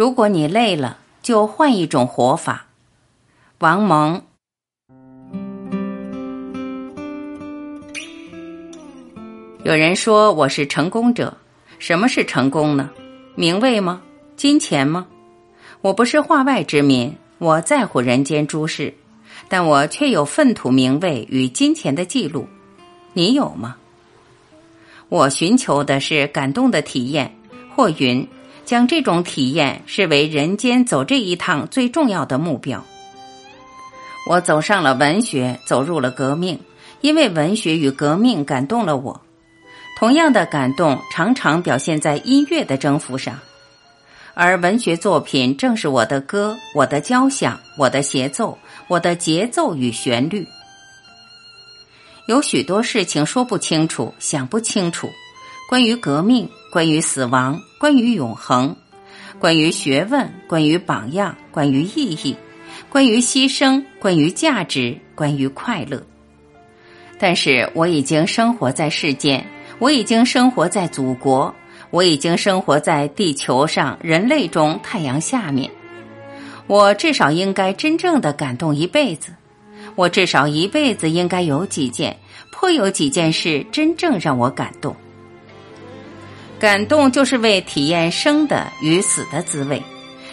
如果你累了，就换一种活法。王蒙。有人说我是成功者，什么是成功呢？名位吗？金钱吗？我不是化外之民，我在乎人间诸事，但我却有粪土名位与金钱的记录。你有吗？我寻求的是感动的体验，或云将这种体验视为人间走这一趟最重要的目标。我走上了文学，走入了革命，因为文学与革命感动了我。同样的感动常常表现在音乐的征服上，而文学作品正是我的歌、我的交响、我的协奏、我的节奏与旋律。有许多事情说不清楚、想不清楚，关于革命，关于死亡，关于永恒，关于学问，关于榜样，关于意义，关于牺牲，关于价值，关于快乐。但是我已经生活在世间。我已经生活在祖国，我已经生活在地球上人类中太阳下面。我至少应该真正的感动一辈子。我至少一辈子应该有几件，颇有几件事真正让我感动。感动就是为体验生的与死的滋味，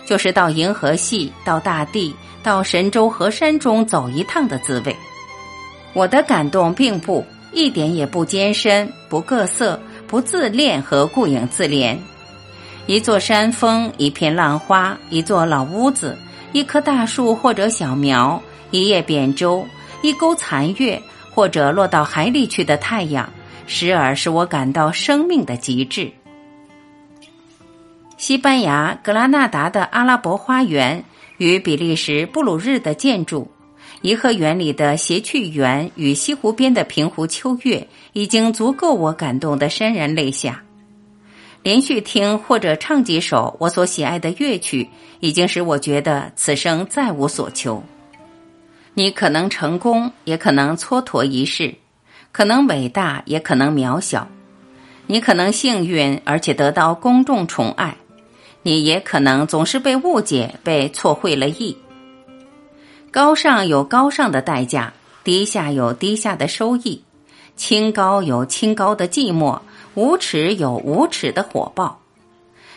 就是到银河系、到大地、到神州河山中走一趟的滋味。我的感动并不。一点也不艰深，不各色，不自恋和顾影自怜。一座山峰，一片浪花，一座老屋子，一棵大树或者小苗，一叶扁舟，一钩残月，或者落到海里去的太阳，时而使我感到生命的极致。西班牙格拉纳达的阿拉伯花园与比利时布鲁日的建筑。颐和园里的谐趣园与西湖边的平湖秋月，已经足够我感动的潸然泪下。连续听或者唱几首我所喜爱的乐曲，已经使我觉得此生再无所求。你可能成功，也可能蹉跎一世；可能伟大，也可能渺小。你可能幸运，而且得到公众宠爱；你也可能总是被误解，被错会了意。高尚有高尚的代价，低下有低下的收益；清高有清高的寂寞，无耻有无耻的火爆；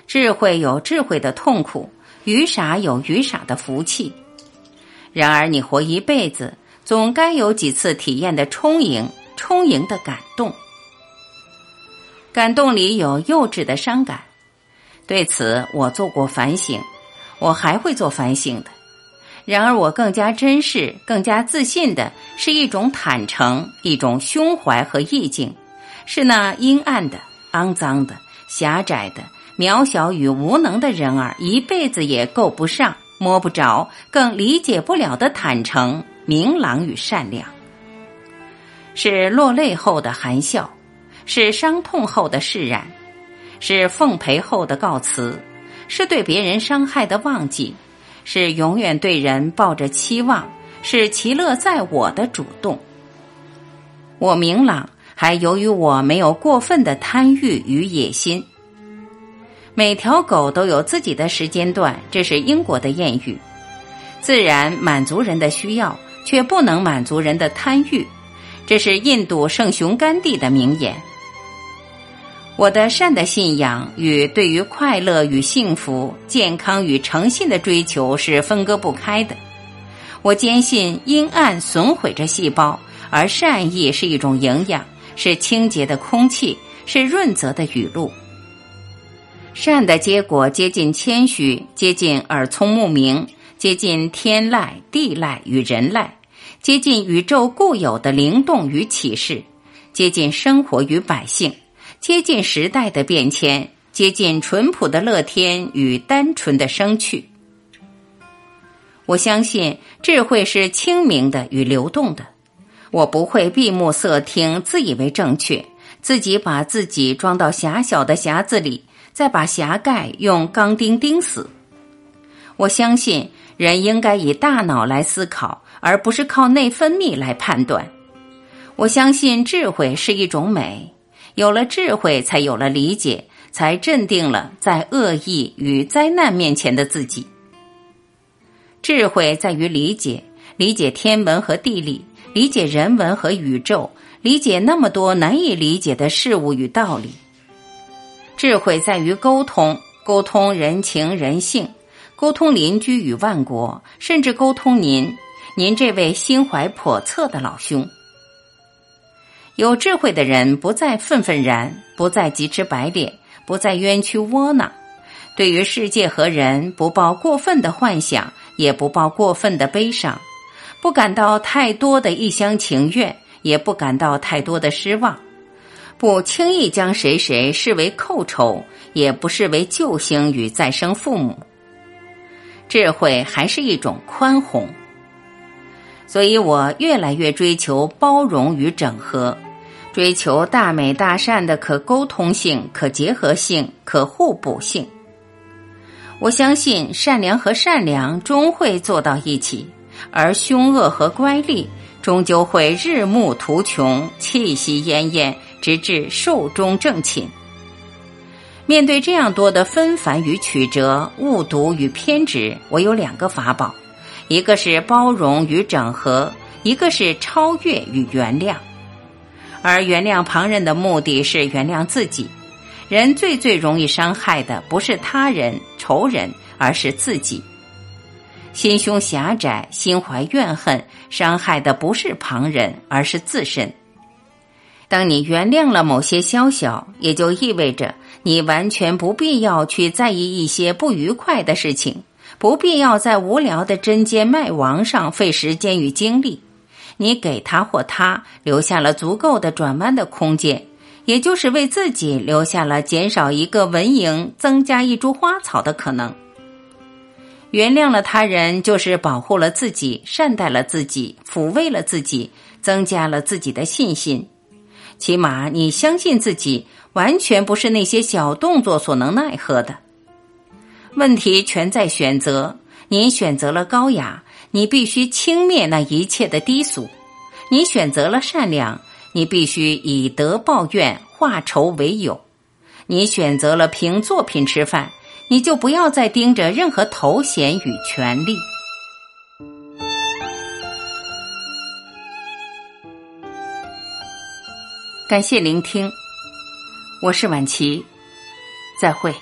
智慧有智慧的痛苦，愚傻有愚傻的福气。然而，你活一辈子，总该有几次体验的充盈，充盈的感动。感动里有幼稚的伤感，对此我做过反省，我还会做反省的。然而，我更加珍视、更加自信的是一种坦诚、一种胸怀和意境，是那阴暗的、肮脏的、狭窄的、渺小与无能的人儿一辈子也够不上、摸不着、更理解不了的坦诚、明朗与善良，是落泪后的含笑，是伤痛后的释然，是奉陪后的告辞，是对别人伤害的忘记。是永远对人抱着期望，是其乐在我的主动。我明朗，还由于我没有过分的贪欲与野心。每条狗都有自己的时间段，这是英国的谚语。自然满足人的需要，却不能满足人的贪欲，这是印度圣雄甘地的名言。我的善的信仰与对于快乐与幸福、健康与诚信的追求是分割不开的。我坚信阴暗损毁着细胞，而善意是一种营养，是清洁的空气，是润泽的雨露。善的结果接近谦虚，接近耳聪目明，接近天籁、地籁与人籁，接近宇宙固有的灵动与启示，接近生活与百姓。接近时代的变迁，接近淳朴的乐天与单纯的生趣。我相信智慧是清明的与流动的。我不会闭目塞听，自以为正确，自己把自己装到狭小的匣子里，再把匣盖用钢钉钉死。我相信人应该以大脑来思考，而不是靠内分泌来判断。我相信智慧是一种美。有了智慧，才有了理解，才镇定了在恶意与灾难面前的自己。智慧在于理解，理解天文和地理，理解人文和宇宙，理解那么多难以理解的事物与道理。智慧在于沟通，沟通人情人性，沟通邻居与万国，甚至沟通您，您这位心怀叵测的老兄。有智慧的人不再愤愤然，不再急赤白脸，不再冤屈窝囊，对于世界和人不抱过分的幻想。也不抱过分的悲伤，不感到太多的一厢情愿，也不感到太多的失望，不轻易将谁谁视为寇仇，也不视为救星与再生父母。智慧还是一种宽宏，所以我越来越追求包容与整合，追求大美大善的可沟通性、可结合性、可互补性。我相信善良和善良终会坐到一起，而凶恶和乖戾终究会日暮途穷，气息奄奄，直至寿终正寝。面对这样多的纷繁与曲折、误读与偏执，我有两个法宝：一个是包容与整合，一个是超越与原谅。而原谅旁人的目的是原谅自己。人最最容易伤害的不是他人、仇人，而是自己。心胸狭窄、心怀怨恨，伤害的不是旁人，而是自身。当你原谅了某些宵小，也就意味着你完全不必要去在意一些不愉快的事情，不必要在无聊的针尖麦芒上费时间与精力。你给他或他留下了足够的转弯的空间。也就是为自己留下了减少一个蚊蝇、增加一株花草的可能。原谅了他人，就是保护了自己，善待了自己，抚慰了自己，增加了自己的信心。起码你相信自己，完全不是那些小动作所能奈何的。问题全在选择。你选择了高雅，你必须轻蔑那一切的低俗；你选择了善良。你必须以德报怨，化仇为友。你选择了凭作品吃饭，你就不要再盯着任何头衔与权利。感谢聆听，我是晚琪，再会。